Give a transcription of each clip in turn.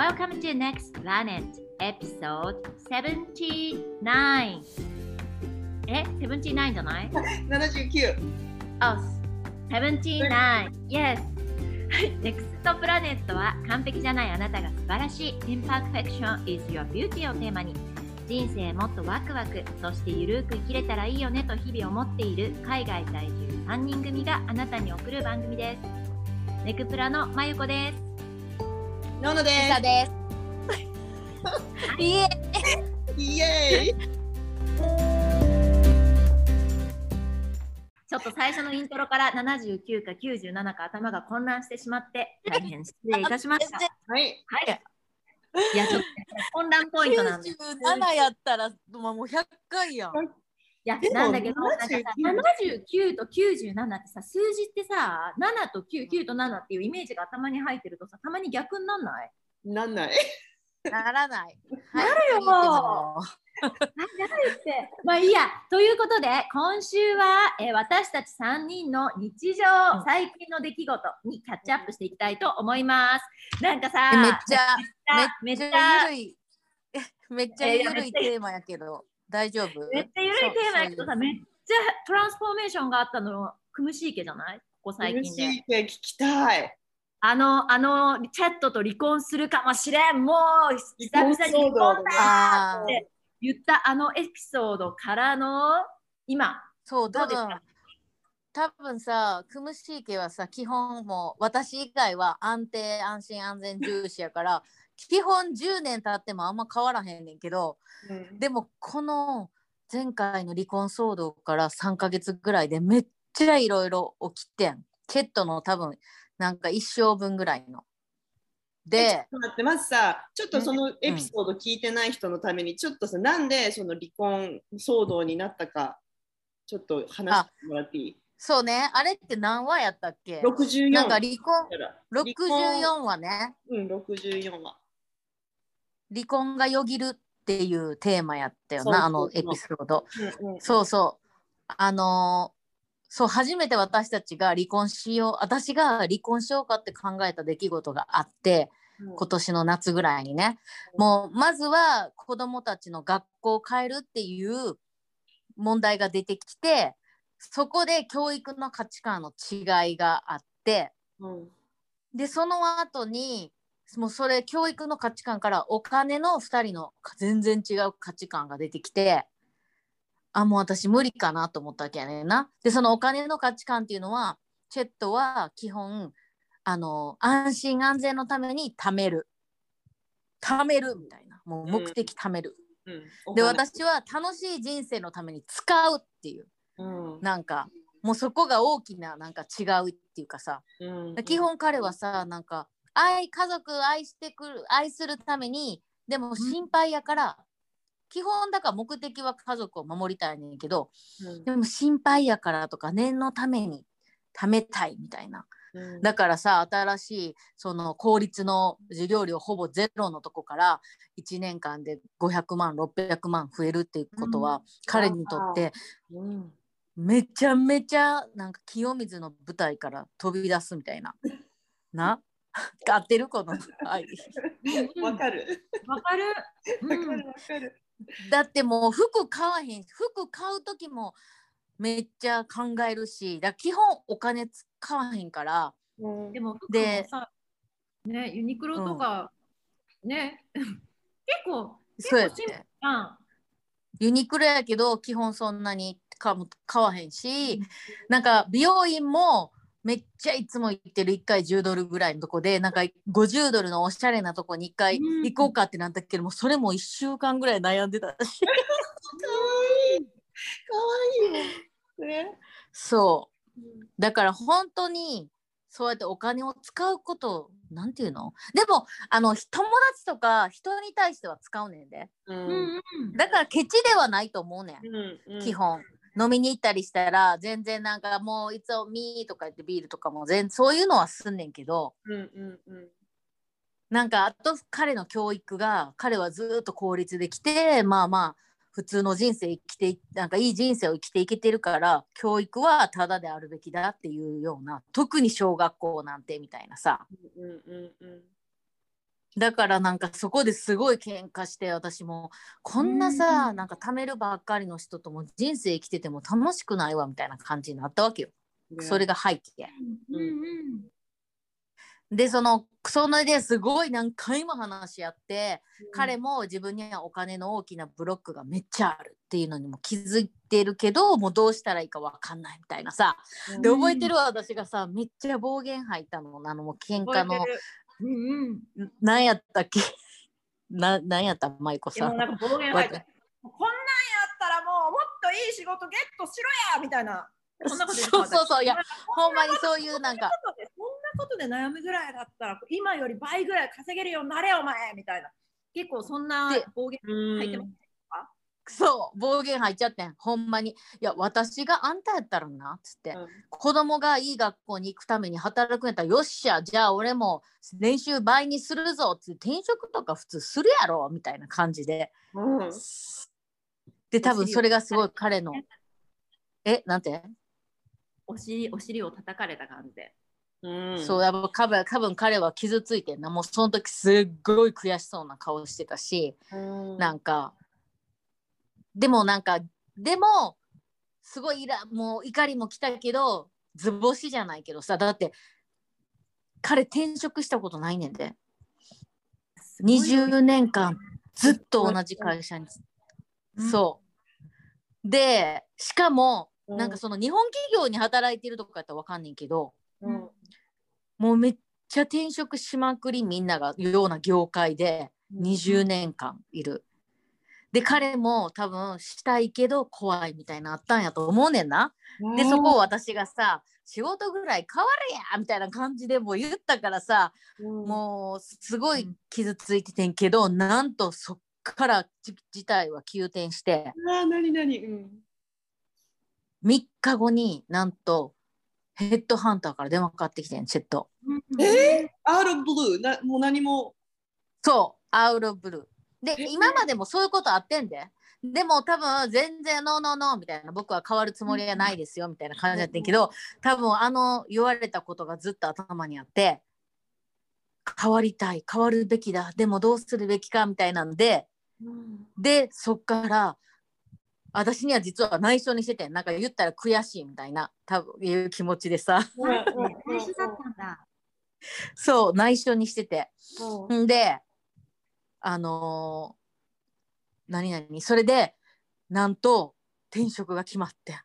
Welcome to Next Planet Episode 79え ?79 じゃない？79。あ、79 Yes ネクストプラネットは完璧じゃないあなたが素晴らしい Imperfection is your beauty をテーマに人生もっとワクワクそしてゆるく生きれたらいいよねと日々思っている海外在住3人組があなたに送る番組です。ネクプラのまゆこですノノでさです。いえ、す。イエーイ。ちょっと最初のイントロから79か97か頭が混乱してしまって大変失礼いたしました。はい。はい。いや、ちょっと混乱ポイントなんです。い97やったらもう100回やん。やなんだけど、なんかさ79 79と97ってさ、数字ってさ、7と9、9と7っていうイメージが頭に入ってるとさ、たまに逆になんない？なんない。ならない。なるよはあやばいって。まあいいや。ということで、今週は、えー私たち3人の日常、うん最近の出来事にキャッチアップしていきたいと思います。なんかさ、いめっちゃ、めっちゃめっちゃゆるい。めっちゃゆるいテーマやけど、大丈夫？めっちゃゆるいテーマだけどさ、めっちゃトランスフォーメーションがあったの、クムシーケじゃない？ここ最嬉近で。しいって聞きたい。あの、あの、チェットと離婚するかもしれん、もう久々に離婚だって言ったあのエピソードからの今、そう、多どうですか？分多分さ、クムシーケはさ、基本もう私以外は安定、安心、安全重視やから、基本10年経ってもあんま変わらへんねんけど、うんでもこの前回の離婚騒動から3ヶ月ぐらいでめっちゃいろいろ起きてん。ケットの多分なんか一生分ぐらいの。えちょっで、と待って、まずさ、ちょっとそのエピソード聞いてない人のために、ちょっとさ、なんでその離婚騒動になったか、ちょっと話してもらっていい？そうね、あれって何話やったっけ ?64 なんか離婚、から離婚64話ね、うん、64話。離婚がよぎるっていうテーマやったよな、あのエピソード。うんうん、そうそう。あのーそう、初めて私たちが離婚しよう、私が離婚しようかって考えた出来事があって、うん。今年の夏ぐらいにね、もうまずは子どもたちの学校を変えるっていう問題が出てきてそこで教育の価値観の違いがあってうん。でその後にもうそれ教育の価値観からお金の2人の全然違う価値観が出てきてあもう私無理かなと思ったわけやねんな。でそのお金の価値観っていうのはチェットは基本あの安心安全のために貯める。貯めるみたいな。もう目的貯める、うん、で私は楽しい人生のために使うっていう。うん。なんかもうそこが大きななんか違うっていうかさ。うん、基本彼はさなんか愛家族愛してくる愛するためにでも心配やから、基本だから目的は家族を守りたいねんけどうん。でも心配やからとか念のために貯めたいみたいな。うん。だからさ新しいその公立の授業料ほぼゼロのとこから1年間で500万600万増えるっていうことは、うん。彼にとってうん。めちゃめちゃなんか清水の舞台から飛び出すみたいな。な？合ってる？この愛。わかる。わかる。わうん。かるわかる。だってもう服買わへん。服買う時もめっちゃ考えるしだ基本お金使わへんから。うん。でも服もでさ、ね、ユニクロとか、ね、結構、そうやっ結構シンプルて。ユニクロやけど基本そんなに買わへんし、なんか美容院もめっちゃいつも行ってる1回10ドルぐらいのとこでなんか50ドルのおしゃれなとこに1回うん行こうかってなったけどもそれも1週間ぐらい悩んでたしかわいい。かわいいよ。ね。そうだから本当にそうやってお金を使うことなんていうの？でもあの友達とか人に対しては使うねんでうん。だからケチではないと思うねんうんうん基。本飲みに行ったりしたら全然なんかもういつもみーとか言ってビールとかも全そういうのはすんねんけどうんうんうん。なんかあと彼の教育が彼はずーっと公立できてまあまあ普通の人生生きていなんかいい人生を生きていけてるから教育はただであるべきだっていうような特に小学校なんてみたいなさうんうんうん。だからなんかそこですごい喧嘩して私も。こんなさ、なんか貯めるばっかりの人とも人生生きてても楽しくないわみたいな感じになったわけよ。それが背景。うんうんでそのそのですごい何回も話し合って、彼も自分にはお金の大きなブロックがめっちゃあるっていうのにも気づいてるけどもうどうしたらいいか分かんないみたいなさ。でうん。覚えてるわ私がさめっちゃ暴言吐いたの。あのもう喧嘩のうんうん。ん何やったっけ？な何やった舞子さん？なんこんなんやったらもうもっといい仕事ゲットしろやみたいな。そんなことそうそうそういや私ほんまにそういうなんかそんなことで悩むぐらいだったら今より倍ぐらい稼げるようになれお前みたいな。結構そんなで暴言うん入ってます。そう暴言吐いちゃってんほんまに。いや私があんたやったらなっつって、うん。子供がいい学校に行くために働くんやったらよっしゃじゃあ俺も年収倍にするぞっつって転職とか普通するやろみたいな感じで。うん。で多分それがすごい彼のえなんて、お尻お尻を叩かれた感じで。うん。そうやっぱ多分多分彼は傷ついてんな。もうその時すっごい悔しそうな顔してたしうん。なんかでもなんかでもすごいもう怒りも来たけど図星じゃないけどさだって彼転職したことないねんで。20年間ずっと同じ会社に、そう。でしかもうん。なんかその日本企業に働いてるとかやったらわかんねんけどうん。もうめっちゃ転職しまくりみんながような業界で20年間いる。で彼も多分したいけど怖いみたいなあったんやと思うねんな。でそこを私がさ仕事ぐらい変わるやみたいな感じでもう言ったからさうん。もうすごい傷ついててんけどなんとそっからじ事態は急転して。あー何何うん。3日後になんとヘッドハンターから電話かかってきてんチェット。えー、アウトブルーなもう何も。そう、アウロブルー。でえ、今までもそういうことあってんで。でも多分全然ノーノーノーみたいな僕は変わるつもりはないですよみたいな感じだったけど多分あの言われたことがずっと頭にあって変わりたい変わるべきだでもどうするべきかみたいなんででそっから私には実は内緒にしててなんか言ったら悔しいみたいな多分いう気持ちでさ。そう内緒にしてて。で、あのー何々、それで、なんと転職が決まってんっ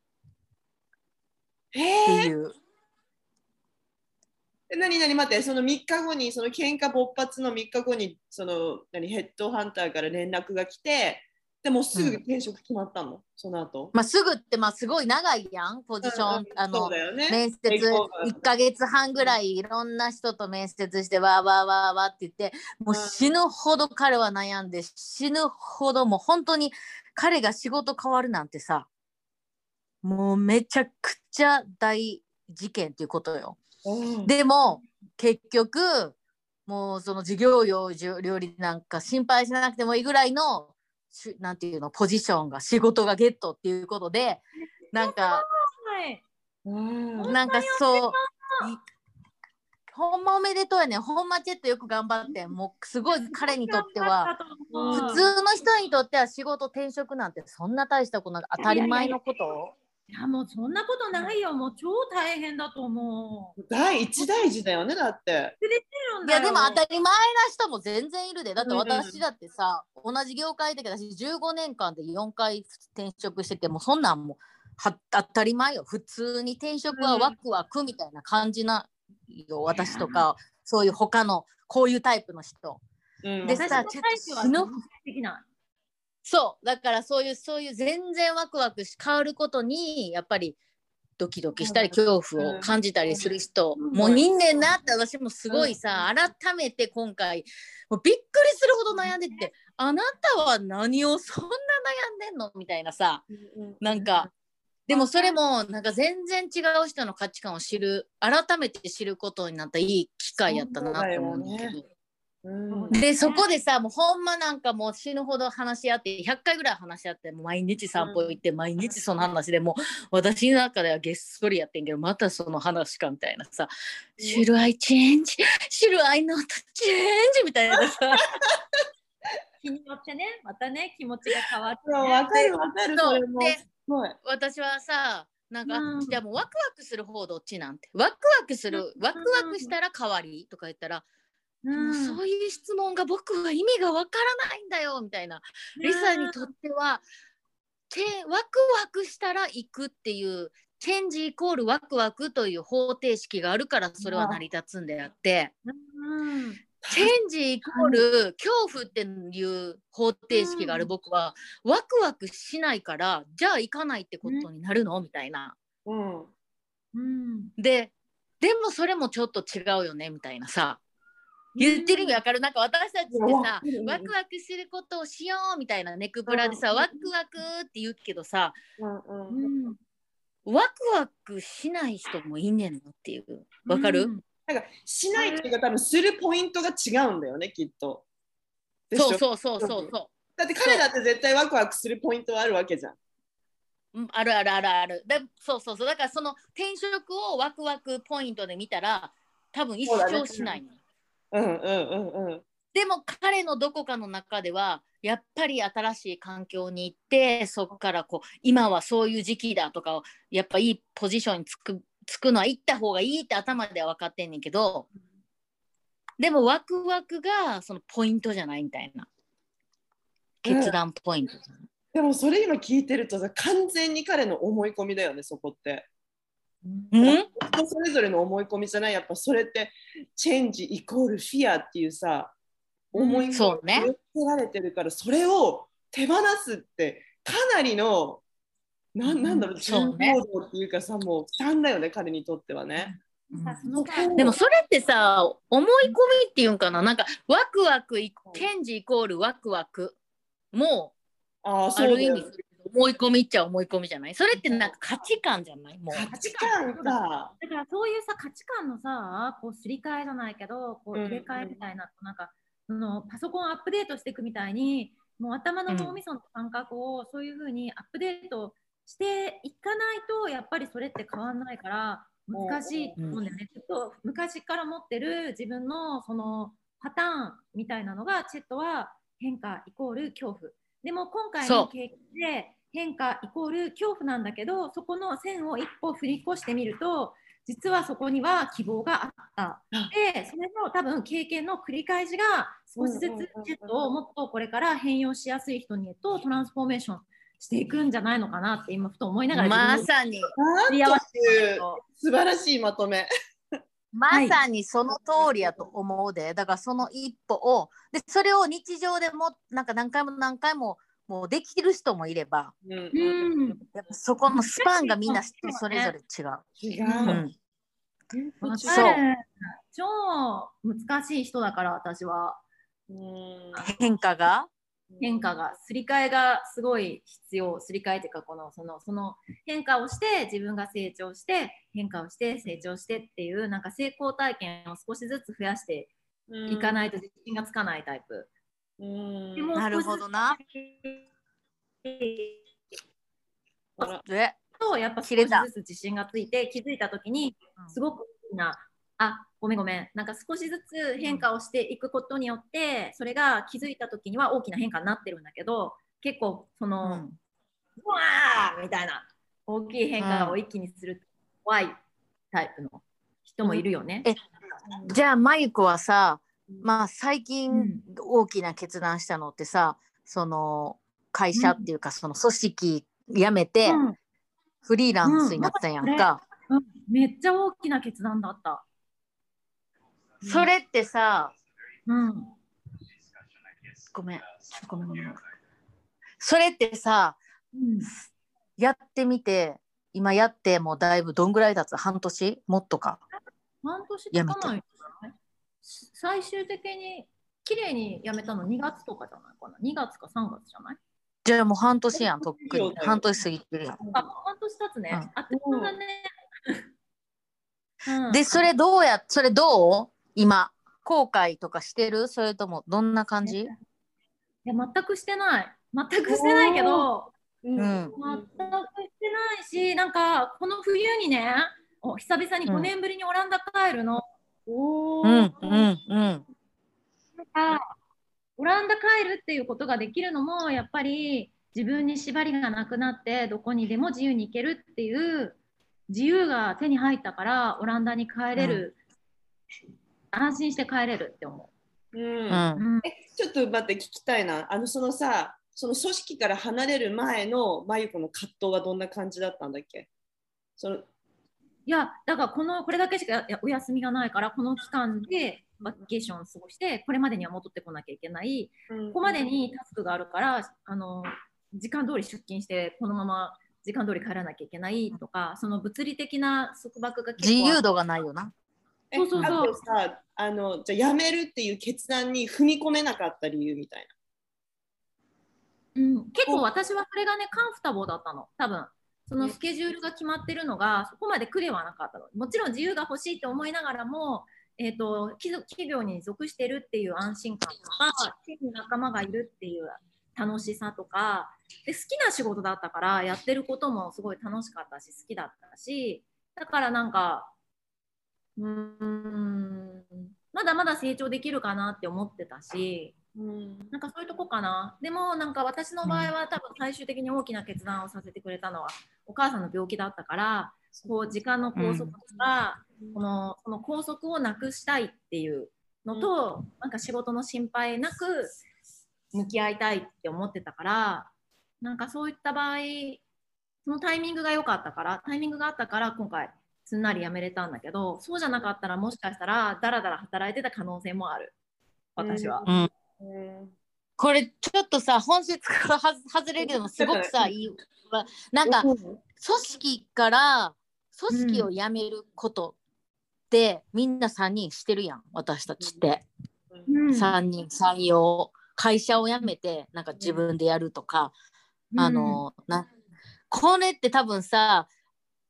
えていう。ー、何何待ってその3日後にその喧嘩勃発の3日後にその何ヘッドハンターから連絡が来てでもすぐ転職決まったの、その後。まあ、すぐって、まあ、すごい長いやん、ポジション。うんうんあのね。面接テイクオーバー1ヶ月半ぐらいいろんな人と面接してわーわーわーわーって言ってもう死ぬほど彼は悩んで死ぬほどもう本当に彼が仕事変わるなんてさもうめちゃくちゃ大事件っていうことよ。うん。でも結局もうその授業料料理なんか心配しなくてもいいぐらいのしなんていうのポジションが仕事がゲットっていうことでなんかはい。うんなんかそういほんまおめでとうやねほんまちょっとよく頑張ってもうすごい彼にとってはう。ん普通の人にとっては仕事転職なんてそんな大したことな当たり前のこと？いやもうそんなことないよ。もう超大変だと思う。第一大事だよねだって。いやでも当たたり前な人も全然いるで。だって私だってさ、同じ業界だけど私15年間で4回転職しててもうそんなんもうは当たり前よ。普通に転職はワクワクみたいな感じなよ、私とかそういう他のこういうタイプの人。うん。でさ私のタイプはちょっとできない。そう。だからそういうそういう全然ワクワクし変わることにやっぱりドキドキしたりうん恐怖を感じたりする人、うん。もう人間なって私もすごいさ、改めて今回もうびっくりするほど悩んでてあなたは何をそんな悩んでんのみたいなさなんかでもそれもなんか全然違う人の価値観を知る改めて知ることになったいい機会やったなって思うんだけど、うんでそこでさもうほんまなんかもう死ぬほど話し合って100回ぐらい話し合ってもう毎日散歩行って、毎日その話でもう私の中ではげっそりやってんけどまたその話かみたいなさ「Should I change? Should I not change?」みたいなさ日によってね、またね、気持ちが変わって、そうわかるわかる。それもですごい。私はさなんか、うんじゃあもうワクワクする方どっちなんてワクワクするワクワクしたら代わりとか言ったら、うん。そういう質問が僕は意味がわからないんだよみたいな。リサにとってはチェワクワクしたら行くっていうチェンジイコールワクワクという方程式があるからそれは成り立つんであって。うん。チェンジイコール恐怖っていう方程式がある僕はワクワクしないからじゃあ行かないってことになるの？みたいな。うん。うん。ででもそれもちょっと違うよね？みたいなさ言ってる意味わかる？なんか私たちってさワクワクすることをしようみたいなネクブラでさうん。ワクワクって言うけどさうんううん。んワクワクしない人もいんねんのっていう。わかる、うん。なんかしないっていうか多分するポイントが違うんだよねきっと。そうそうそうそうそだって彼だって絶対ワクワクするポイントはあるわけじゃん。ううんあるあるあるある。でそうそうそう。だからその転職をワクワクポイントで見たら多分一生しないの、うんうんうんうん。でも彼のどこかの中ではやっぱり新しい環境に行ってそこからこう今はそういう時期だとかやっぱいいポジションにつくつくのは行った方がいいって頭では分かってんねんけどでもワクワクがそのポイントじゃない？みたいな決断ポイントじゃない、でもそれ今聞いてるとさ完全に彼の思い込みだよねそこって。うん？人それぞれの思い込みじゃない？やっぱそれってチェンジイコールフィアっていうさ思い込みそうね。植え付けられてるからそれを手放すってかなりのなん。なんだろう重そうね。労働っていうかさもう負担だよね彼にとってはね。さそのさでもそれってさ思い込みっていうんかな？なんかワクワクイチェンジイコールワクワクもあああそうだよる意味思い込みっちゃ思い込みじゃない？それってなんか価値観じゃない？もう価値観か。だからそういうさ価値観のさこうすり替えじゃないけどこううん入れ替えみたいな、なんかそのパソコンをアップデートしていくみたいにもう頭の脳みその感覚をそういうふうにアップデートしていかないとやっぱりそれって変わんないから難しいと思うんだよね。ちょっと昔から持ってる自分のそのパターンみたいなのがチェットは変化イコール恐怖。でも今回の経験で変化イコール恐怖なんだけどそこの線を一歩振り越してみると実はそこには希望があった。でそれの多分経験の繰り返しが少しずつうんうんうんうんチェットをもっとこれから変容しやすい人にへとトランスフォーメーションしていくんじゃないのかなって今ふと思いながらまさに素晴らしいまとめ。まさにその通りやと思うで、だからその一歩をでそれを日常でもなんか何回も何回ももうできる人もいればうん。うん。やっぱそこのスパンがみんな人それぞれ違う。違う。うん。わそう。超難しい人だから私は。うん。変化が？変化がすり替えがすごい必要すり替えっていうかこのそのその変化をして自分が成長して変化をして成長してっていうなんか成功体験を少しずつ増やしていかないと自信がつかないタイプ。うん。なるほどな。とやっぱ少しずつ自信がついて気づいた時にすごく大きなあごめんごめん。なんか少しずつ変化をしていくことによってそれが気づいた時には大きな変化になってるんだけど結構その、うん。うわーみたいな大きい変化を一気にする怖いタイプの人もいるよね。えじゃあマユコはさまあ最う近ん。大きな決断したのってさその会社っていうかその組織辞めてうん。フリーランスになったやんか。うん。めっちゃ大きな決断だった。それってさうん。ごめん。ごめんごめん。それってさうん。やってみて今やってもうだいぶどんぐらい経つ？半年？もっとか？半年経たない最終的に綺麗に辞めたの2月とかじゃないかな？2月か3月じゃない？じゃあもう半年やんとっくに。半年過ぎてるやん。あ、半年経つね。うん。あっね。うん。でそれどうやそれどう？今。後悔とかしてる？それともどんな感じ？いや全くしてない。全くしてないけどうん。うん。全くしてないしなんかこの冬にねお久々に5年ぶりにオランダ帰るの、おー。うんうんうん。なんかオランダ帰るっていうことができるのもやっぱり自分に縛りがなくなってどこにでも自由に行けるっていう自由が手に入ったからオランダに帰れる、安心して帰れるって思う。ん。うん。う。うん。えちょっと待って聞きたいな。あのそのさその組織から離れる前の真由子の葛藤はどんな感じだったんだっけ？そのいやだからこのこれだけしかやお休みがないからこの期間でバケーションを過ごしてこれまでには戻ってこなきゃいけない。ここまでにタスクがあるからあの時間通り出勤してこのまま時間通り帰らなきゃいけないとかその物理的な束縛が結構自由度がないよな。えそうそうそう。あとさあのじゃあ辞めるっていう決断に踏み込めなかった理由みたいうん、結構私はそれがねカンフタボーだったの。多分そのスケジュールが決まってるのがそこまで苦ではなかったのもちろん自由が欲しいって思いながらも、えー、と企業企業に属してるっていう安心感とかチーム仲間がいるっていう楽しさとかで好きな仕事だったからやってることもすごい楽しかったし好きだったしだからなんかうーんまだまだ成長できるかなって思ってたし。な、うんなんかそういうとこかな。でもなんか私の場合は多分最終的に大きな決断をさせてくれたのはお母さんの病気だったから、こう時間の拘束とか、このその拘束をなくしたいっていうのと、なんか仕事の心配なく向き合いたいって思ってたから、なんかそういった場合、そのタイミングが良かったから、タイミングがあったから今回すんなり辞めれたんだけど、そうじゃなかったらもしかしたらだらだら働いてた可能性もある。私は。うん、うんこれちょっとさ本質からは外れるけどすごくさいい。わなんか組織から組織を辞めることって、みんな3人してるやん私たちって、うん。3人採用。会社を辞めてなんか自分でやるとか、あのなこれって多分さ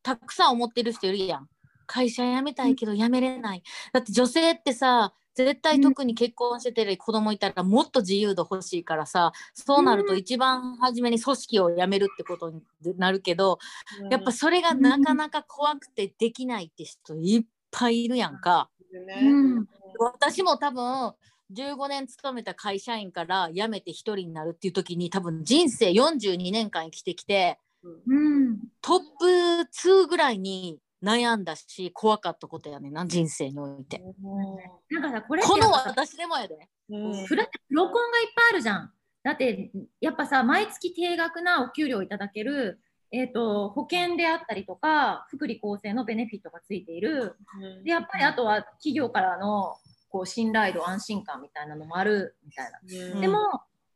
たくさん思ってる人いるやん。会社辞めたいけど辞めれない。だって女性ってさ絶対特に結婚してて子供いたらもっと自由度欲しいからさそうなると一番初めに組織を辞めるってことになるけどやっぱそれがなかなか怖くてできないって人いっぱいいるやんか。うん。私も多分15年勤めた会社員から辞めて一人になるっていう時に多分人生42年間生きてきてうん。トップ2ぐらいに悩んだし怖かったことやねんな人生において。なんかさこれこの私でもやで。うんフラってプロコンがいっぱいあるじゃん。だってやっぱさ毎月定額なお給料いただける、えー、と保険であったりとか福利厚生のベネフィットがついているでやっぱりあとは企業からのこう信頼度安心感みたいなのもあるみたいな。うんでも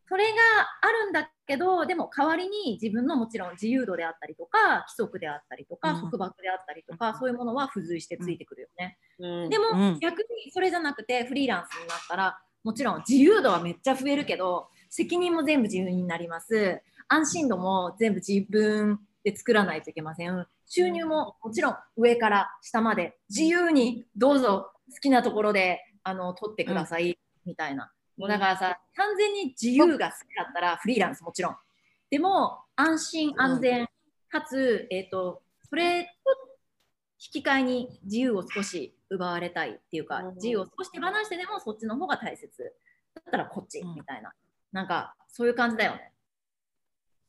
それがあるんだけどでも代わりに自分のもちろん自由度であったりとか規則であったりとかうん。束縛であったりとか、そういうものは付随してついてくるよね。うん。でも、うん。逆にそれじゃなくてフリーランスになったらもちろん自由度はめっちゃ増えるけど責任も全部自由になります。安心度も全部自分で作らないといけません。収入ももちろん上から下まで自由にどうぞ好きなところであの取ってください、みたいなもうだからさ完全に自由が好きだったらフリーランスもちろん。でも安心安全。かつ、えっ、とそれと引き換えに自由を少し奪われたいっていうか、うん。自由を少し手放してでもそっちの方が大切。だったらこっちうん。みたいな、なんかそういう感じだよね。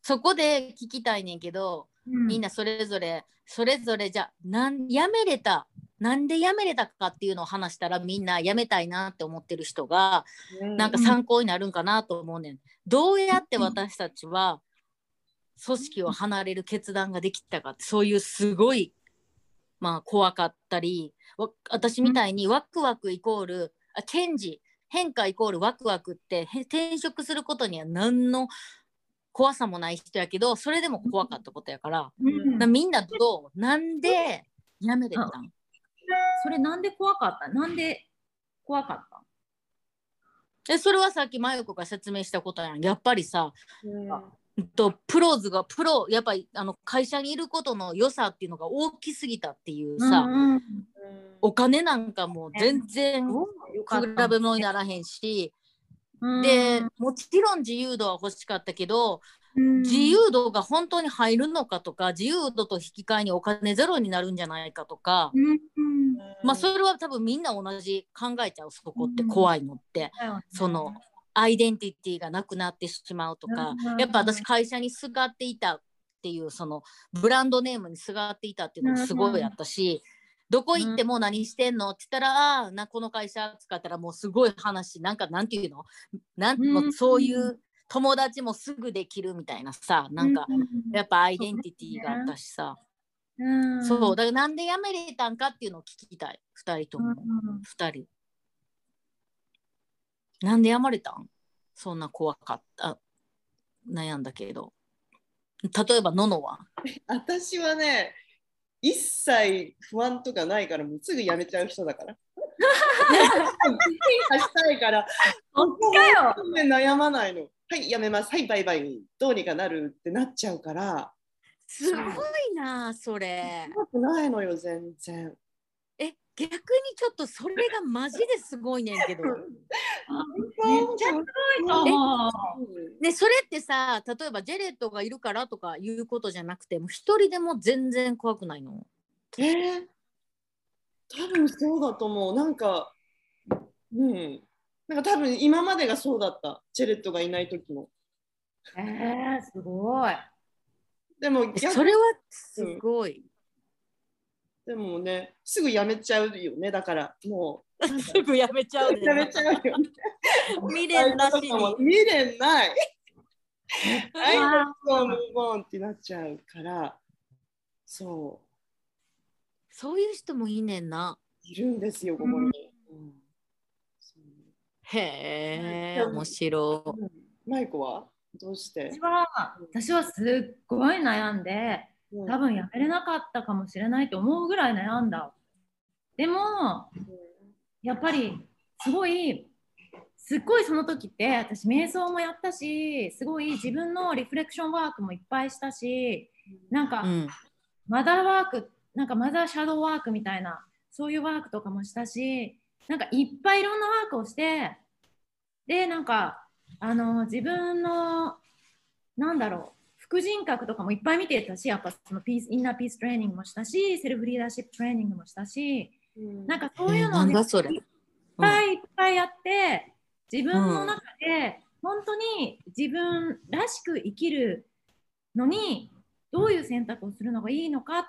そこで聞きたいねんけど、みんな、なそれぞれそれぞれじゃなん辞めれたなんで辞めれたかっていうのを話したらみんな辞めたいなって思ってる人がなんか参考になるんかなと思うねん。どうやって私たちは組織を離れる決断ができたかってそういうすごいまあ怖かったりわ私みたいにワクワクイコールあチェンジ変化イコールワクワクってへ転職することには何の怖さもない人やけどそれでも怖かったことやから。みんなどう？なんで辞めれたん？それなんで怖かった？なんで怖かった？でそれはさっき真由子が説明したことやん。やっぱりさうん。うんとプローズがプロやっぱりあの会社にいることの良さっていうのが大きすぎたっていうさ、うんうん。お金なんかもう全然比べ物にならへんし、うん。でもちろん自由度は欲しかったけど、うん自由度が本当に入るのかとか自由度と引き換えにお金ゼロになるんじゃないかとか、まあそれは多分みんな同じ考えちゃうそこって怖いのって、そのアイデンティティがなくなってしまうとか、うんやっぱ私会社にすがっていたっていうそのブランドネームにすがっていたっていうのもすごいあったし、どこ行っても何してんのって言ったら、なこの会社使ったらもうすごい話なんかなんていうの？なんうそういう友達もすぐできるみたいなさなんかうんやっぱアイデンティティがあったしさ、うん。そうだからなんで辞めれたんかっていうのを聞きたい。2人とも、うん2人。なんで辞まれたん？そんな怖かった。悩んだけど。例えばののは？私はね、一切不安とかないから、もうすぐ辞めちゃう人だから。変化したいから、そっかよ。悩まないの。はい、辞めます。はい、バイバイ。どうにかなるってなっちゃうから、すごいなそれ怖くないのよ、全然。え逆にちょっとそれがマジですごいねんけど めっちゃすごいと思うねそれってさ例えばジェレットがいるからとかいうことじゃなくてもう一人でも全然怖くないの？えー、多分そうだと思う。なんか、うん。なんか多分今までがそうだった。チェレットがいない時も。えー、すごい。でも逆それはすごい、でもね、すぐ辞めちゃうよね。だからもう。すぐやめちゃうで辞めちゃうよね。未練なしに未練ない。はい、あもうムーブオンってなっちゃうから、そそういう人もいいねんなう、いるんですよ、ここに。うんへえ面白。うん。マイコは？どうして？私は私はすっごい悩んでうん。多分やめれなかったかもしれないと思うぐらい悩んだ。でもやっぱりすごいすっごいその時って私瞑想もやったしすごい自分のリフレクションワークもいっぱいしたしなんか、うん。マザーワークなんかマザーシャドーワークみたいなそういうワークとかもしたしなんかいっぱいいろんなワークをしてでなんかあの自分のなんだろう副人格とかもいっぱい見てたしやっぱそのピースインナーピーストレーニングもしたしセルフリーダーシップトレーニングもしたしうん。なんかそういうのなをねいっぱいいっぱいやって自分の中で本当に自分らしく生きるのにどういう選択をするのがいいのかっ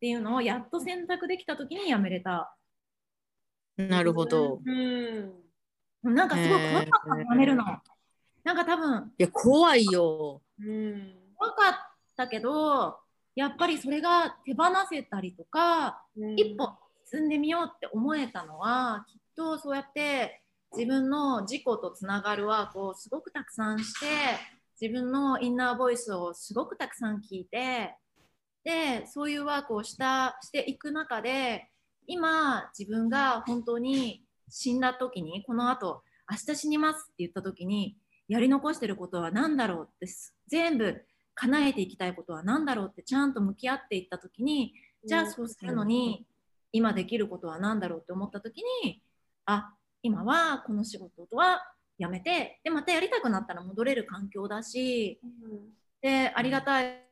ていうのをやっと選択できた時にやめれた。なるほど。うんなんかすごい怖かったやめるの。なんか多分。いや怖いよ。うん。怖かったけどやっぱりそれが手放せたりとかうん。一歩進んでみようって思えたのはきっとそうやって自分の自己とつながるワークをすごくたくさんして自分のインナーボイスをすごくたくさん聞いてでそういうワークをしたしていく中で今自分が本当に死んだ時にこのあと明日死にますって言った時にやり残してることは何だろうってす全部叶えていきたいことは何だろうってちゃんと向き合っていった時にじゃあそうするのに今できることは何だろうって思った時にあ今はこの仕事とはやめてでまたやりたくなったら戻れる環境だしでありがたい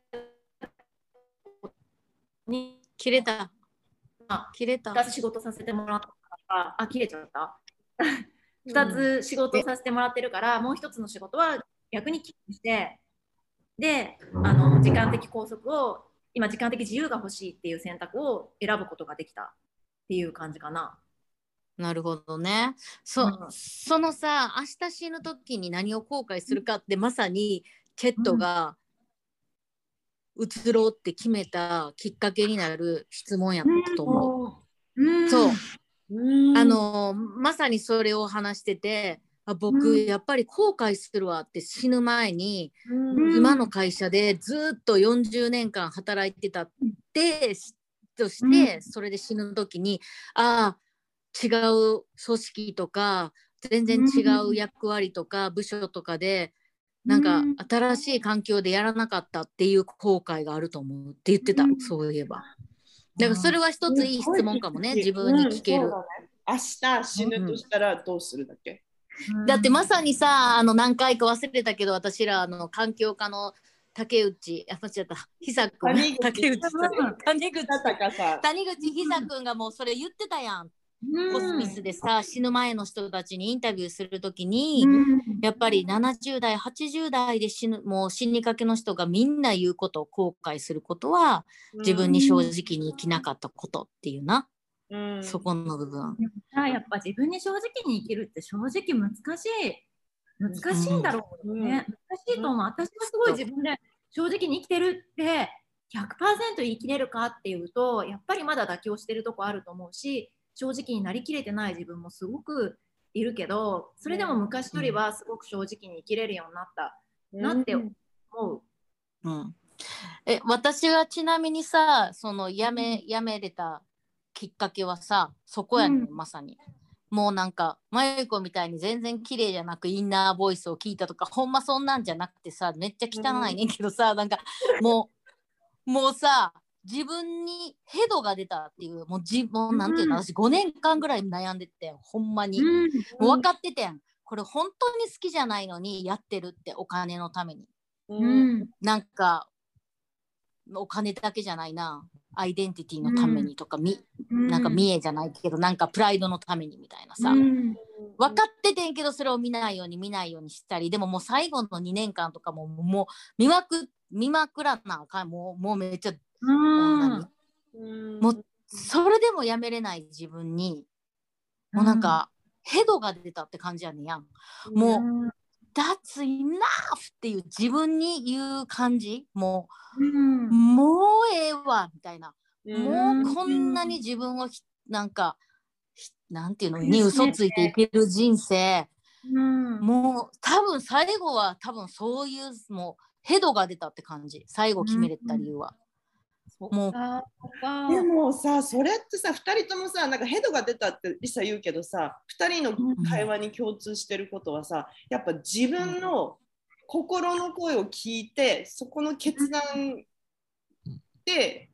に切れた。あ切れた。2つ仕事させてもらったからあ切れちゃった2つ仕事させてもらってるから、もう1つの仕事は逆にキープしてであの時間的拘束を今時間的自由が欲しいっていう選択を選ぶことができたっていう感じかな。なるほどね。そ,、うんそのさ明日死ぬ時に何を後悔するかってまさにチェットが移ろうって決めたきっかけになる質問やったと思う。うんそううんあのまさにそれを話しててあ僕、うん。やっぱり後悔するわって死ぬ前に、うん。今の会社でずっと40年間働いてたってしとして、うん。それで死ぬ時にああ違う組織とか全然違う役割とか部署とかで、なんかうん。新しい環境でやらなかったっていう後悔があると思うって言ってた、うん。そういえば。だからそれは一ついい質問かもね、自分に聞ける。明日死ぬとしたらどうするだっけ、だってまさにさあの何回か忘れたけど私らあの環境科の竹内あ間違った。久君。谷口谷口。君がもうそれ言ってたやんホスピスでさ死ぬ前の人たちにインタビューするときに、やっぱり70代80代で死ぬもう死にかけの人がみんな言うことを後悔することは自分に正直に生きなかったことっていうな、うん、そこの部分。さやっぱ自分に正直に生きるって正直難しい。難しいんだろうね、難しいと思う。私はすごい自分で正直に生きてるって100%言い切れるかっていうとやっぱりまだ妥協してるとこあると思うし正直になりきれてない自分もすごくいるけどそれでも昔よりはすごく正直に生きれるようになった。なって思う。うん、え私がちなみにさその辞め辞めれたきっかけはさそこやねん、うん。まさに。もうなんかまゆこみたいに全然綺麗じゃなくインナーボイスを聞いたとかほんまそんなんじゃなくてさめっちゃ汚いねんけどさ、なんかもうもうさ自分にヘドが出たっていうもうじもうなんていうの、うん。私5年間ぐらい悩んでてんほんまに、うん。もう分かっててん。これ本当に好きじゃないのにやってるってお金のために。ううん。んなんかお金だけじゃないな。アイデンティティのためにとか、みなんか見栄じゃないけどなんかプライドのためにみたいなさ、うん分かっててんけどそれを見ないように見ないようにしたりでももう最後の2年間とかももう見まく見まくらなあかん。もうもうめっちゃ、うん。もうそれでもやめれない自分に。もうなんか、ヘドが出たって感じやねんやん。もう「That's enough!」っていう自分に言う感じ。もうもうええわみたいな。うん。もうこんなに自分をひなんかひなんていうの？に嘘ついていける人生。うん。もう多分最後は多分そういうもうヘドが出たって感じ。最後決めれた理由は、もうあそっか。でもさそれってさ2人ともさなんかヘドが出たってリサ言うけどさ2人の会話に共通してることはさやっぱ自分の心の声を聞いてそこの決断で決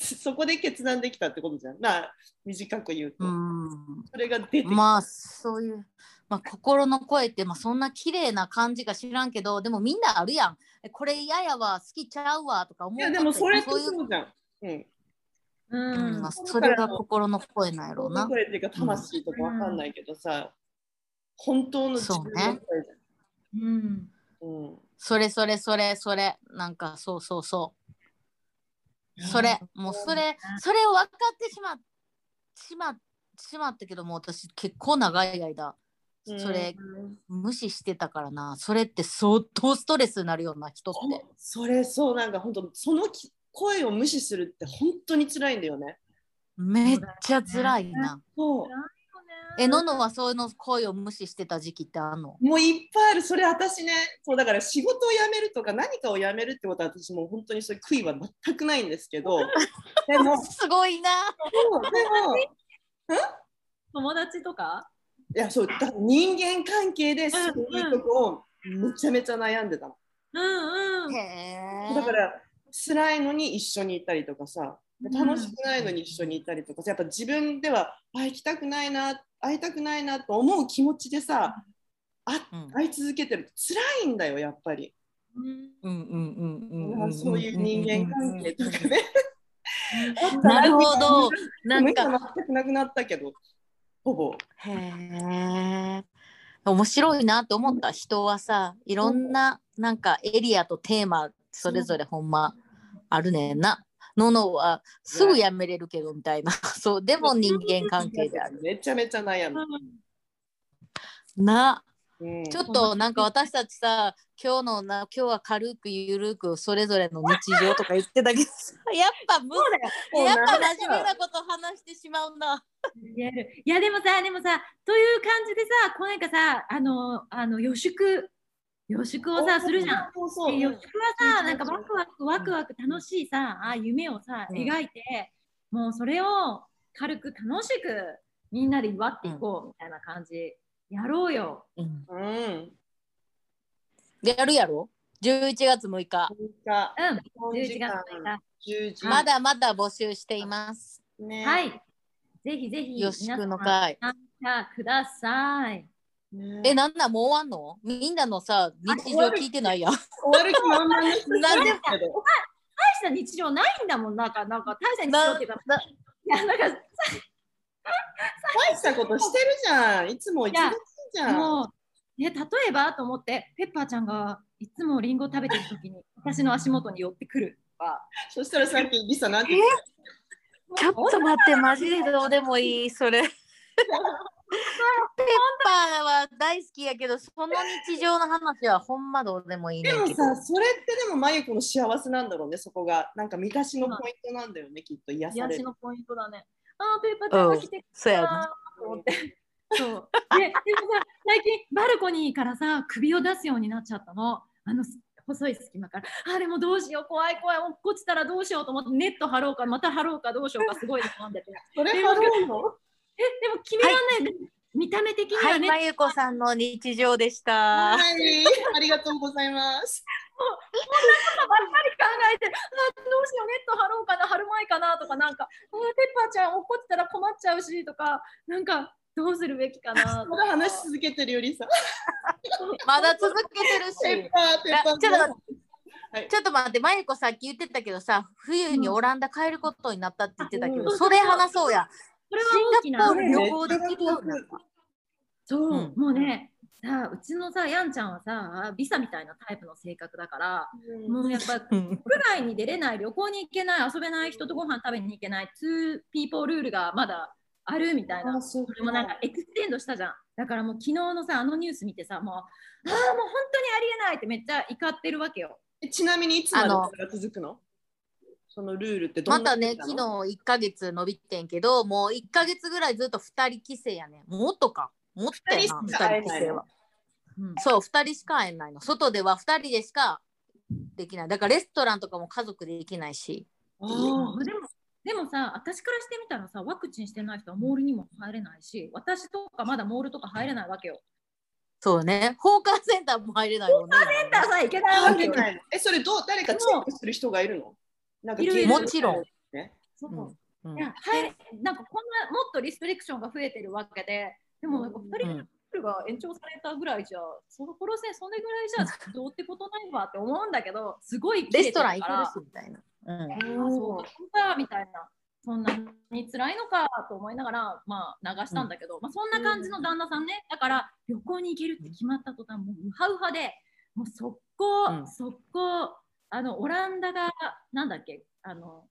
そこで決断できたってことじゃん。な短く言うと、うん。それが出てきた、まあそういう、まあ、心の声って、まあ、そんな綺麗な感じか知らんけどでもみんなあるやん。えこれ嫌やわ好きちゃうわとか思う。いやでもそれってそうじゃん、うん、ううんんまあ、それが心の声なんやろうな。声っていうか魂とかわかんないけどさ、本当の自分の声じゃん。うん。うん。それそれそれそれ。なんかそうそうそうそれもうそれそれを分かってしまっしましまったけども私結構長い間それ無視してたからな。それって相当ストレスになるような人って。それそうなんか本当そのき声を無視するって本当に辛いんだよね。めっちゃ辛いな。そうえののはそういうの声を無視してた時期ってあんの？もういっぱいあるそれ私ねそうだから仕事を辞めるとか何かを辞めるってことは私もう本当にそういう悔いは全くないんですけど でもすごいな。でも 友達とか？いやそうだから人間関係でそういうとこをめちゃめちゃ悩んでたの。うんうんへえ。だから辛いのに一緒にいたりとかさ楽しくないのに一緒にいたりとかさやっぱ自分ではあ行きたくないな会いたくないなと思う気持ちでさあうん会い続けてると辛いんだよやっぱり、うんうんうんうんうんうんうん。そういう人間関係とかね。なるほど。ななんか全くなくなったけどほぼ。へえ。面白いなって思った人はさいろんななんかエリアとテーマそれぞれほんまあるねんな。ののはすぐやめれるけどみたいな。そうでも人間関係である。めちゃめちゃ悩む。な。うんちょっとなんか私たちさ今日のな今日は軽くゆるくそれぞれの日常とか言ってたけどさ やっぱむやっぱ真面目なこと話してしまうな。いやでもさでもさという感じでさこうなんかさあのあの予祝予祝をさするじゃん。そうそうで予祝はさなんかワクワクワクワク楽しいさあ夢をさうん描いてもうそれを軽く楽しくみんなで祝っていこうみたいな感じやろうよ。うん、うん。やるやろ ?11 月6日。がうん11月6日10時まだまだ募集しています。ね。はい。ぜひぜひよしくの皆会。ください。ね。え、なんなんもう終わんの？みんなのさ、日常聞いてないやん。終わる気満々の人なんでだけど。大した日常ないんだもん、なんか、なんか大した日常っていうか、ないや、なんか大したことしてるじゃん。いつも忙しいじゃん。もう、ね、例えばと思って、ペッパーちゃんがいつもリンゴ食べてる時に私の足元に寄ってくるとか。そしたらさっきリサなんてちょっと待って、マジでどうでもいい、それ。ペッパーは大好きやけど、その日常の話はほんまどうでもいいねたで。もさそれってでもマユコの幸せなんだろうねそこがなんか満たしのポイントなんだよねきっと癒される癒しのポイントだね。あー、ペッパーちゃんが来てくそうやれたな。と思って。そう。で、でもさ、最近バルコニーからさ、首を出すようになっちゃったの。あの細い隙間から。あー、でもどうしよう、怖い怖い、落っこちたらどうしようと思って、ネット張ろうか、また張ろうか、どうしようか、すごい悩んでて。それはどうのえ、でも君はね、見た目的には、はいね、まゆこさんの日常でした。はい。ありがとうございます。ばっかり考えて、あどうしよう、ネット張ろうかな、張る前かなとか、なんか、あペッパーちゃん怒ってたら困っちゃうしとか、なんか、どうするべきかなとまだ話し続けてるよりさ。まだ続けてるし。ペッパーペッパーちょっと待って。はい。ちょっと待って、まゆこさっき言ってたけどさ、冬にオランダ帰ることになったって言ってたけど、うん。それ話そうや。これはシ大きな旅行で。そう、うんもうね、さあうちのさ、ヤンちゃんはさ、ビサみたいなタイプの性格だから、もうやっぱうん国内に出れない、旅行に行けない、遊べない、人とご飯食べに行けない、2 people rule がまだあるみたいな。あそれもなんか extend したじゃん。だからもう昨日のさ、あのニュース見てさ、もう、ああ、もう本当にありえないってめっちゃ怒ってるわけよ。えちなみにいつまであのそれが続くの？そのルールってどんなまたね、昨日1ヶ月伸びてんけど、もう1ヶ月ぐらいずっと2人規制やねん。もっとか。もっとやな、二人2人規制は。うんそう、2人しか会えないの。外では2人でしかできない。だからレストランとかも家族で行けないし。あうんでもでもさ、私からしてみたらさ、ワクチンしてない人はモールにも入れないし、私とかまだモールとか入れないわけよ。そうね。放課センターも入れないもんね。センターさ、行けないあわけよ。ないのえそれどう誰かチェックする人がいるの？なんか警察いるいる。もちろん。ねそう。うん。うん。い。やなんかこんなもっとリストリクションが増えてるわけで、でもなんか2人のルールが延長されたぐらいじゃ、その頃せそれぐらいじゃどうってことないわって思うんだけど、すごいレストラン行けるしみたいな。うん。あそう。かみたいな。そんなに辛いのかと思いながら、まあ、流したんだけど、まあ、そんな感じの旦那さんね、だから旅行に行けるって決まった途端、もうウハウハで、もう速攻、うん。速攻、あのオランダが、なんだっけ、あの、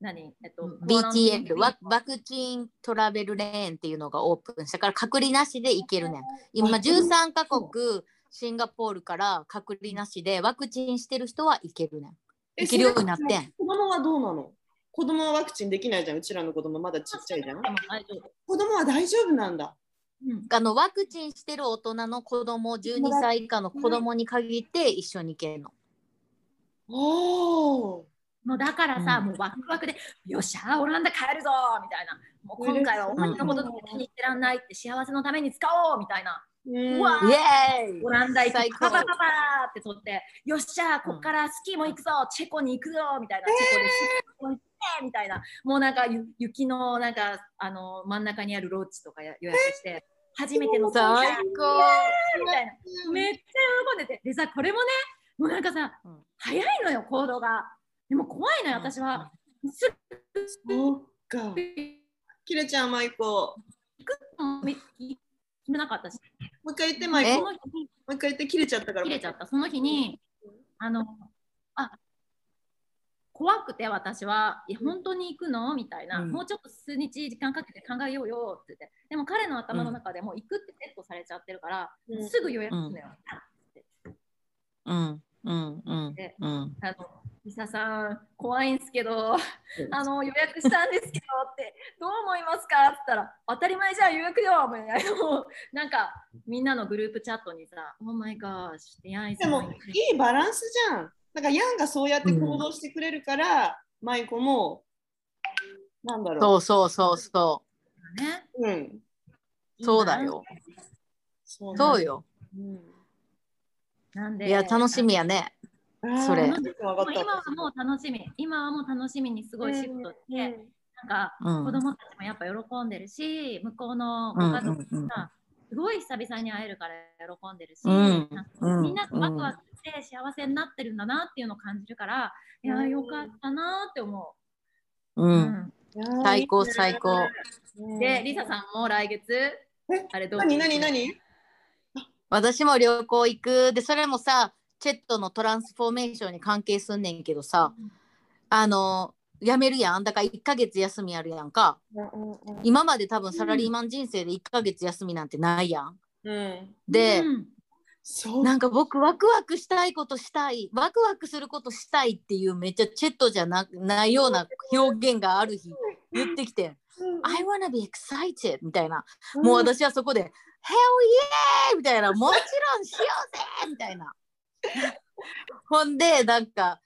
何？えっと、BTL ワワクチントラベルレーンっていうのがオープン。したから隔離なしで行けるねん。今13カ国シンガポールから隔離なしでワクチンしてる人は行けるねん。え行けるようになってん。子供はどうなの？子供はワクチンできないじゃん。うちらの子供まだちっちゃいじゃん。でも大丈夫。子供は大丈夫なんだ。うん。あのワクチンしてる大人の子供12歳以下の子供に限って一緒に行けるの。おー。もうだからさ、うん。もうワクワクで、よっしゃ、オランダ帰るぞみたいな。もう今回はお前のこと気に入ってらんないって幸せのために使おうみたいな。うん。うわイエーイ。オランダ行くパパパパーって取って、よっしゃ、こっからスキーも行くぞ、チェコに行くぞみたいな、チェコでスキーも行ってみたいな、もうなんかゆ雪のなんかあの真ん中にあるロッジとかや予約して、初めての最高。みたいな、めっちゃ喜んでて、でさ、これもね、もうなんかさ、うん早いのよ、行動が。でも怖いのよ、私は。すそうか。ぐキレちゃんマイコ。決めなかったし、もう一回言ってマイえ？コもその日にう一回言って切れちゃったから。切れちゃった、その日に、あの、あ怖くて私は、いや、本当に行くの？みたいな、うん。もうちょっと数日時間かけて考えようよって言って、でも彼の頭の中でもう行くってセットされちゃってるから、うん。すぐ予約するのよ。うんうんうんでうん。あのリサさん、怖いんですけど、あの予約したんですけどって、どう思いますかって言ったら、当たり前じゃん、予約よみたいな、もうなんかみんなのグループチャットにさ、Oh my gosh, the eyes でもいいバランスじゃんなんかヤンがそうやって行動してくれるから、マイコもなんだろそうそうそうそね。ううんう。そうだよ。そうそうよ。うんなんで、いや、楽しみやね。それ。今はもう楽しみ、今はもう楽しみにすごいシフトして、なんかうん。子供たちもやっぱ喜んでるし、向こうのご家族もさ、すごい久々に会えるから喜んでるし、うんなんかうん。みんなワクワクして幸せになってるんだなっていうのを感じるから、いやーよかったなーって思う。うん。最高最高。うんで、リサさんも来月、えあれどう何何何？私も旅行行く。でそれもさチェットのトランスフォーメーションに関係すんねんけどさあの辞めるやん。だから1ヶ月休みあるやんか。今まで多分サラリーマン人生で1ヶ月休みなんてないやん。うん。で、うん。そう。なんか僕ワクワクしたいことしたいワクワクすることしたいっていうめっちゃチェットじゃなないような表現がある日言ってきて「I wanna be excited」みたいな。もう私はそこで「Hell yeah!」みたいな「もちろんしようぜ!」みたいな。ほんでなんか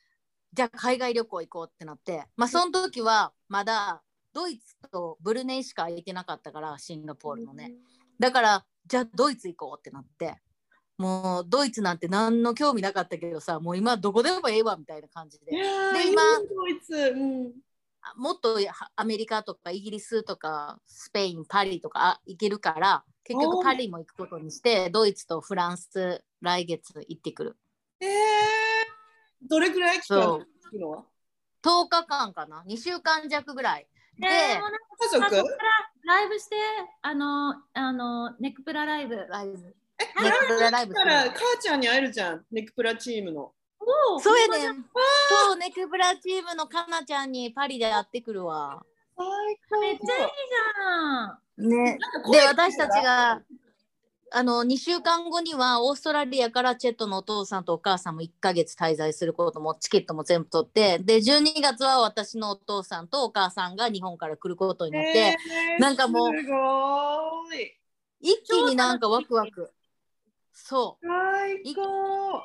じゃあ海外旅行行こうってなって。まあその時はまだドイツとブルネイしか空いてなかったからシンガポールのね。だからじゃあドイツ行こうってなって。もうドイツなんて何の興味なかったけどさもう今どこでもええわみたいな感じいでで今ドイツ。うん。もっとやアメリカとかイギリスとかスペインパリとかあ行けるから結局パリも行くことにしてドイツとフランス来月行ってくる。えー、どれくらい期間そう。行くの？10日間かな。2週間弱ぐらい。で、でもなんか家族？ライブして、あの、あの、ネクプラライブ。ライブ。ネクプラライブから母ちゃんに会えるじゃん。ネクプラチームの。おーそうやねん。そうネクプラチームのかなちゃんにパリで会ってくるわ。最高。めっちゃいいじゃん。ね。で声私たちがあの2週間後にはオーストラリアからチェットのお父さんとお母さんも1ヶ月滞在することもチケットも全部取ってで12月は私のお父さんとお母さんが日本から来ることになって、えーなんかもうすごい。一気になんかワクワク。そ最高。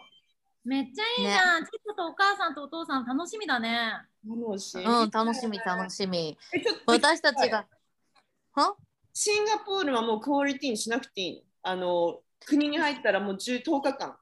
めっちゃいいじゃん。チットとお母さんとお父さん楽しみだね。楽しい、ううん楽しみ楽しみ。えちょっと私たちがは？シンガポールはもうクオリティにしなくていいの？あの国に入ったらもう10 10日間。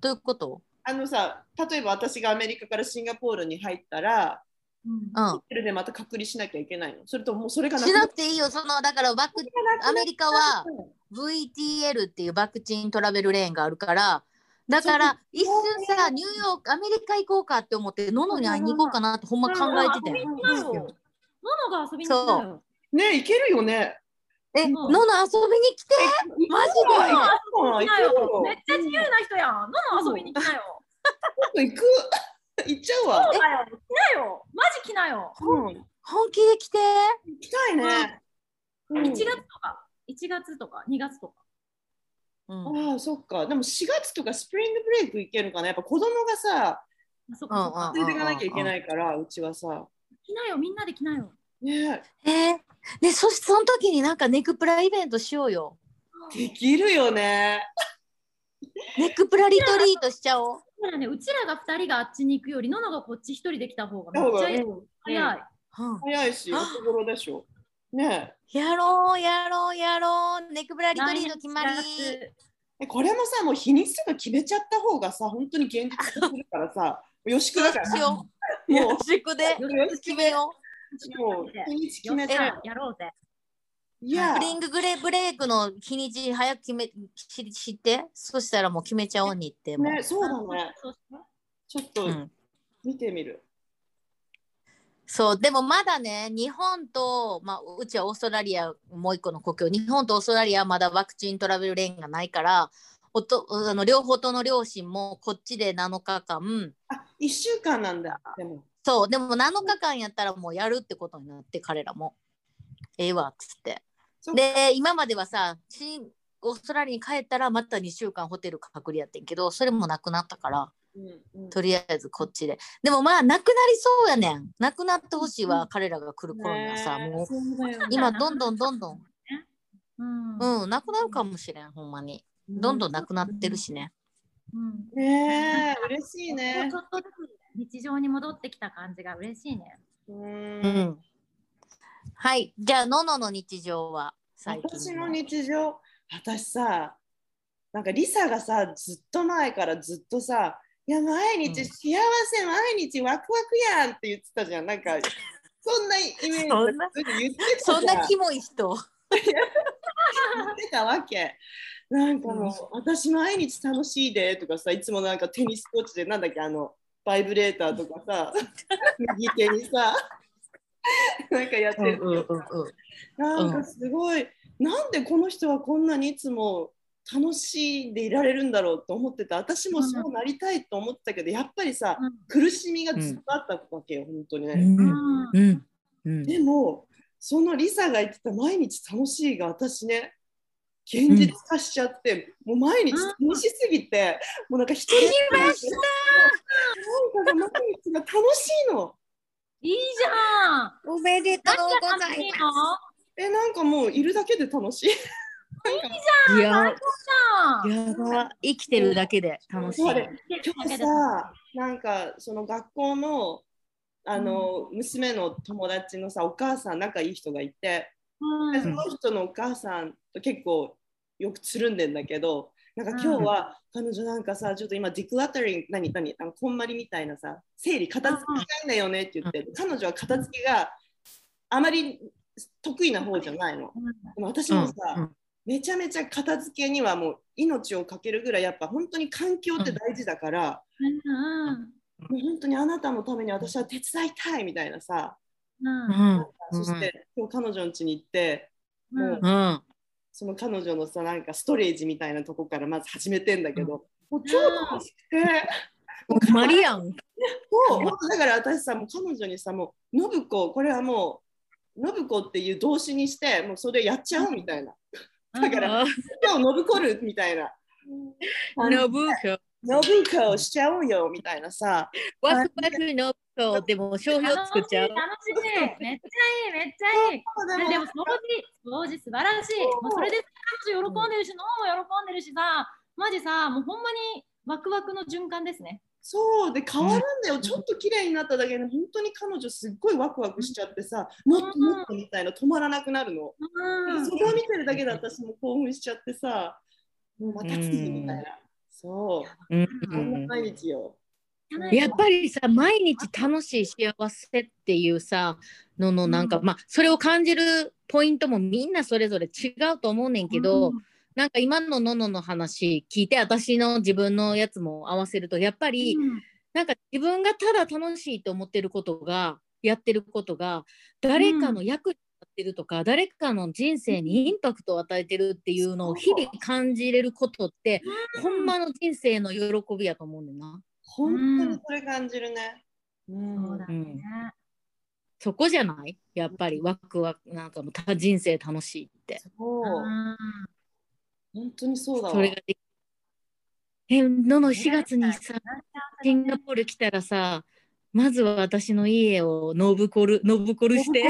どういうこと？あのさ例えば私がアメリカからシンガポールに入ったらうん。うんホテルでまた隔離しなきゃいけないの？それとももうそれがなくしなくていいよ。そのだからバックアメリカは VTL っていうバクチントラベルレーンがあるからだから一瞬さニューヨークアメリカ行こうかって思ってののに会いに行こうかなってほんま考えててん遊びに行きなよ。ののが遊びに行ったよ。ねいけるよね。えうん。のの遊びに来て？マジで？めっちゃ自由な人やん。のの遊びに来なよ。行く。行っちゃうわ。そう、だよ。来なよ。マジ来なよ。うん、本気で来て？行きたいね、うん。1月とか、1月とか、2月とか。うん。ああそっか。でも4月とかスプリングブレイク行けるかな。やっぱ子供がさ。連れていかなきゃいけないからうちはさ来なよ、みんなで来なよ。ね。えー、でそしてその時になんかネクプライベントしようよ。できるよね。ネクプラリトリートしちゃおう。だからね、うちらが2人があっちに行くより、ののがこっち1人で来た方がめっちゃいい。うん早い。うん。早いしお手頃でしょ。ね。やろうやろうやろう。ネクプラリトリート決まり。えこれもさもう日にちとか決めちゃった方がさ本当に現実化するからさよしくだから。しよしくで決めよもう日にち決めやろうぜ。いうや。スプリンググレブレイクの日にち早く決めし知って？そしたらもう決めちゃおうにってねそうだね。ちょっとうん。見てみる、そうでもまだね日本と、まあ、うちはオーストラリアもう一個の故郷日本とオーストラリアはまだワクチントラベルレーンがないからおとあの両方との両親もこっちで7日間あ一週間なんだでも。そうでも7日間やったらもうやるってことになって彼らも。ええわっつって。で今まではさ新オーストラリアに帰ったらまた2週間ホテル隔離やってんけどそれもなくなったからうんうん。とりあえずこっちで。でもまあなくなりそうやねん。なくなってほしいわ、彼らが来る頃にはさねもう。今どんどんどんどん。うん。うんなくなるかもしれんほんまに。どんどんなくなってるしねうん。ねえ嬉しいねちょっとずつ日常に戻ってきた感じが嬉しいね。ううんんはいじゃあののの日常は最近私の日常私さなんかリサがさずっと前からずっとさいや毎日うん幸せ、毎日ワクワクやんって言ってたじゃん。なんかそんなイメージそんなキモい人？言ってたわけ。なんかもう、私毎日楽しいでとかさ、いつもなんかテニスコーチでなんだっけ、あの、バイブレーターとかさ、右手にさ、なんかやってる。なんかすごい、なんでこの人はこんなにいつも楽しいでいられるんだろうと思ってた。私もそうなりたいと思ってたけど、やっぱりさ、苦しみがずっとあったわけよ、本当にね。でも、そのリサが言ってた毎日楽しいが私ね、現実化しちゃって、もう毎日楽しすぎて、もうなんか一人でましなんか毎日が楽しいの。いいじゃん。おめでとうございいまのえ、なんかもういるだけで楽しい。す。いや、最高じゃん。やば。生きてるだけで楽しい。今日さ、なんかその学校のあの、娘の友達のさ、お母さん仲いい人がいて、うんでその人のお母さんと結構よくつるんでんだけど、なんか今日は彼女なんかさ、ちょっと今ディクラタリング、何、何、あのこんまりみたいなさ、整理、片付けたいんだよねって言って、彼女は片付けがあまり得意な方じゃないの。でも私もさ、うんめちゃめちゃ片付けにはもう命をかけるぐらいやっぱ本当に環境って大事だから、もう本当にあなたのために私は手伝いたいみたいなさ、うん。うん。そして今日彼女の家に行って、もううんその彼女のさなんかストレージみたいなとこからまず始めてんだけど、もう超楽しくて、マリアン。そう。もうだから私さもう彼女にさもう信子これはもう信子っていう動詞にしてもうそれやっちゃおうみたいな、だから今日信子るみたいな。ノブコ。しちゃおうよみたいなさ。ワクワクノブコ。でも商標作っちゃう？楽しい。楽しい。めっちゃいいめっちゃいい。ででも掃除掃除素晴らしい。もうそれで彼女喜んでるし脳も喜んでるしさマジさもうほんまにワクワクの循環ですね。そう。で変わるんだよ、ちょっと綺麗になっただけで本当に彼女すっごいワクワクしちゃってさ、もっともっとみたいな止まらなくなるの、うん。それを見てるだけで私も興奮しちゃってさもうまた次みたいな、そう。うん。毎日よ、やっぱりさ毎日楽しい幸せっていうさののなんか、うんまあそれを感じるポイントもみんなそれぞれ違うと思うねんけど、なんか今のののの話聞いて私の自分のやつも合わせるとやっぱり、うん。なんか自分がただ楽しいと思ってることがやってることが誰かの役に立ってるとか、誰かの人生にインパクトを与えてるっていうのを日々感じれることって、ほんまの人生の喜びやと思うねんな。本当にそれ感じるね、うん。そうだね。そこじゃない？やっぱりワクワクなんかもうた人生楽しいって。そう。うん本当にそうだわ。それがえのの4月にさシンガポール来たらさまずは私の家をノブコルノブコルして。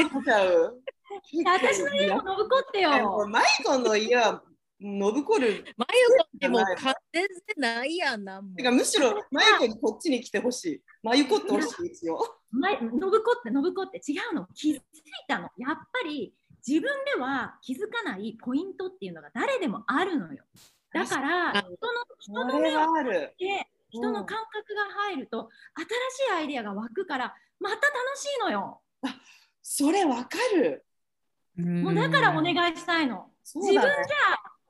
私の家も信子ってよマイコの家は信子るマヨコってもうか全然ないやんなてかむしろマイコにこっちに来てほしい。マユコってほしい一応。前信子って信子って違うの気づいたのやっぱり自分では気づかないポイントっていうのが誰でもあるのよだからあ人の人の目をはある。で人の感覚が入ると、新しいアイデアが湧くからまた楽しいのよ、それわかる。もうだからお願いしたいの自分じゃ。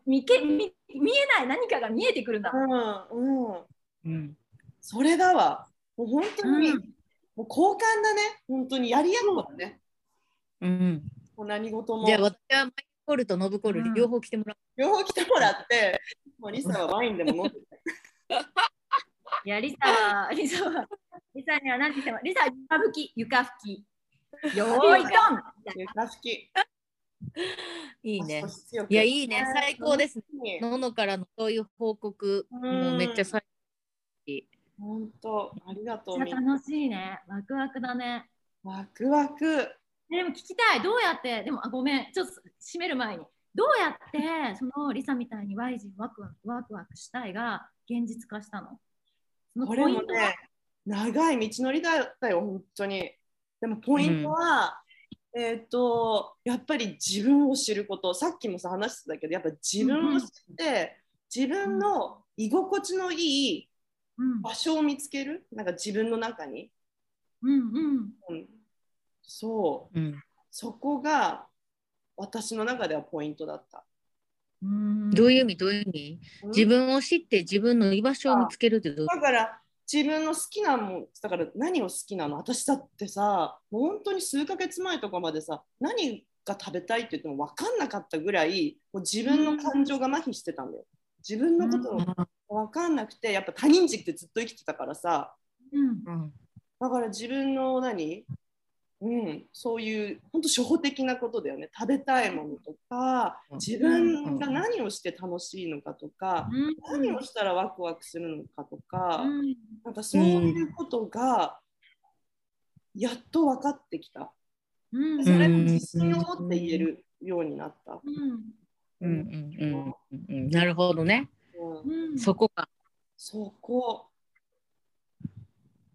見け見見えない何かが見えてくるんだうんうん。うんそれだわ。もう本当に、うんもう交換だね。本当にやりやっこだね。うんもう何事もじゃあ私はマイコルとノブコルうん両方来てもら両方来てもらって、もうリサはワインでも飲んでて。いやリサはリサはリサには何て言ってもリサは床拭き床拭きよーいドン床拭き。う いいね。いやいいね。最高ですね。ね。ののからのそういう報告もうめっちゃ最本当、ありがとう。めっちゃみんな楽しいね。ワクワクだね。ワクワク。でも聞きたい。どうやって？でもあごめん。ちょっと閉める前に。どうやって そのリサみたいにワイジンワクワクワクワクしたいが現実化したの？そのこれもポイントは？ね、長い道のりだったよ、本当に。でもポイントは、えっ、と、やっぱり自分を知ること、さっきもさ話してたけど、やっぱ自分を知って、自分の居心地のいいうん。場所を見つける？なんか自分の中に、うんうん。うん、そう。うん、そこが私の中ではポイントだった。うん。どういう意味？どういう意味？うん。自分を知って自分の居場所を見つけるってどうだから自分の好きなもんだから何を好きなの？私だってさもう本当に数ヶ月前とかまでさ何が食べたいって言っても分かんなかったぐらいもう自分の感情が麻痺してたんだよ。自分のことが分かんなくてやっぱ他人軸ってずっと生きてたからさ。うん。うん。だから自分の何？うん、そういう本当初歩的なことだよね。食べたいものとかうん。自分が何をして楽しいのかとか、うん。何をしたらワクワクするのかとか、うん。なんかそういうことがやっと分かってきた。うん。それも自信を持って言えるようになった。うん。うんうんうんうんうん。なるほどね。うん。うんそこか。そこ。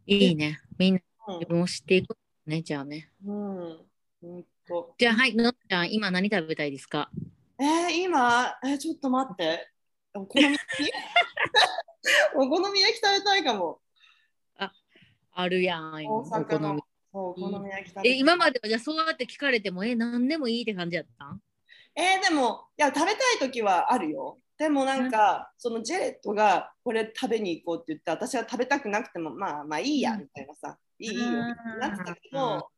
いいね。みんなうん自分を知っていくねじゃあね。うん。じゃあはいのっちゃん今何食べたいですか？えー、今、えーちょっと待って。お好み焼き？お好み焼き食べたいかも。あるやん大お阪のお好み。焼きえ今まではじゃあそうやって聞かれてもえ何でもいいって感じやったん？えーでも、いや、食べたい時はあるよ。でもなんか、そのジェレットがこれ食べに行こうって言って、私は食べたくなくても、まあまあいいや、うん。みたいなさ、いいよなってたけうん。ど、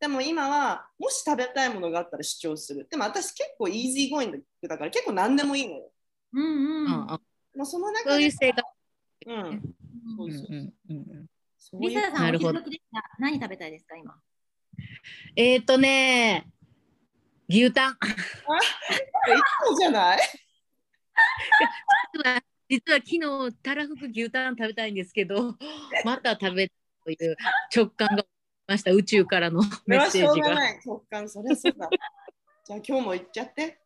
でも今は、もし食べたいものがあったら主張する。でも私結構イージーゴイングだから結構何でもいいのよ。うんうん。うんうんまあ、その中そういでう性格。うん、そうそうう。んうんうんうんそういうリサさん、おなるほど。昼時で。何食べたいですか、今？えっ、ー、とね牛タン。いつもじゃない？実は実は昨日たらふく牛タン食べたいんですけどまた食べたという直感がました宇宙からのメッセージがしょうがない。直感、それはそうだ。じゃあ今日も行っちゃって。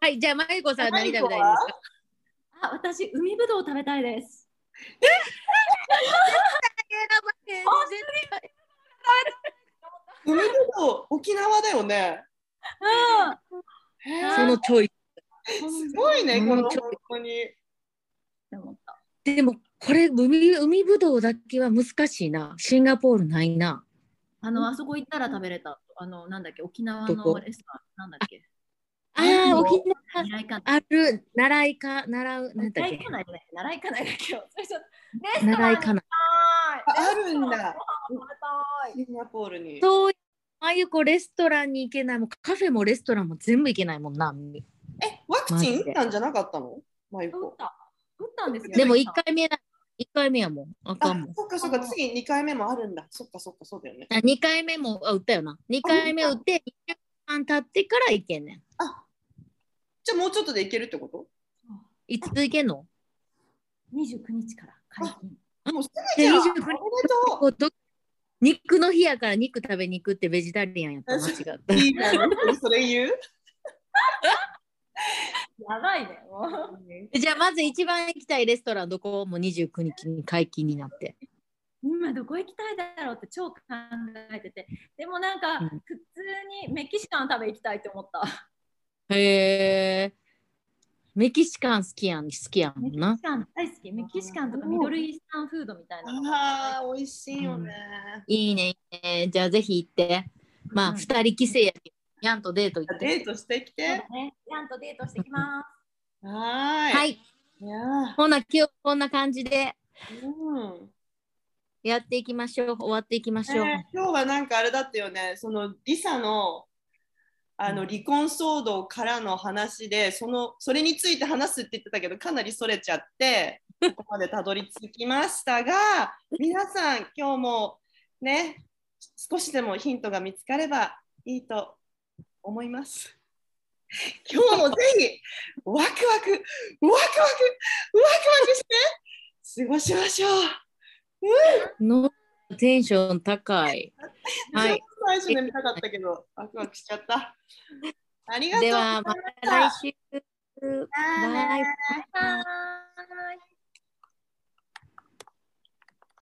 はいじゃあまゆこさん何食べたいですか？あ、私、海ぶどう食べたいです。海ぶどう、沖縄だよね。へーそのチョイすごいね、うんこのちょ本当に。でもこれ海海ぶどうだけは難しいなシンガポールないなあのあそこ行ったら食べれたあのなんだっけ沖縄のレストランなんだっけ？ああ、沖縄ある、習いか、習う、なんだっけ？習いかないだけよ。習いかない。あるんだ。シンガポールに。そう、ああいうこうレストランに行けない、もカフェもレストランも全部行けないもんな。え、ワクチン打ったんじゃなかったの？マユコ。打ったんですよ。でも1回目一回目やもん。あかんもん。そっかそっか、次2回目もあるんだ。そっかそっか、そうだよね。二回目も、あ、打ったよな。二回目打って、2週間経ってからいけんねん。あじゃもうちょっとでいけるってこと？いついけんの？二十九日からあ。もうすぐじゃん。29日と肉の日やから肉食べに行くってベジタリアンやった間違った。いいな、それ言う？やばいね。もう じゃあまず一番行きたいレストランどこ？も29日に解禁になって今どこ行きたいだろうって超考えてて。でもなんか、うん普通にメキシカン食べ行きたいって思った。へえメキシカン好きやん好きやもメキんなシカン大好き。メキシカンとかミドルイースタンフードみたいな。ああ、美味しいよね。いいねいいねじゃあぜひ行ってまあうん二人帰省やけどヤンとデート行ってデートしてきて。だね。ヤンとデートしてきます。はーい。。はいいいやほな今日こんな感じでーうん。やっていきましょう終わっていきましょう、ね今日はなんかあれだったよね、そのリサのあのうん離婚騒動からの話で、そのそれについて話すって言ってたけど、かなりそれちゃって、ここまでたどり着きましたが、皆さん、今日もね、少しでもヒントが見つかればいいと思います。今日もぜひ、ワクワク、ワクワク、ワクワクして過ごしましょう。のテンション高いはい。最初で見たかったけど、ワクワクしちゃった。ありがとうでございまはました来週バイバイバイバイ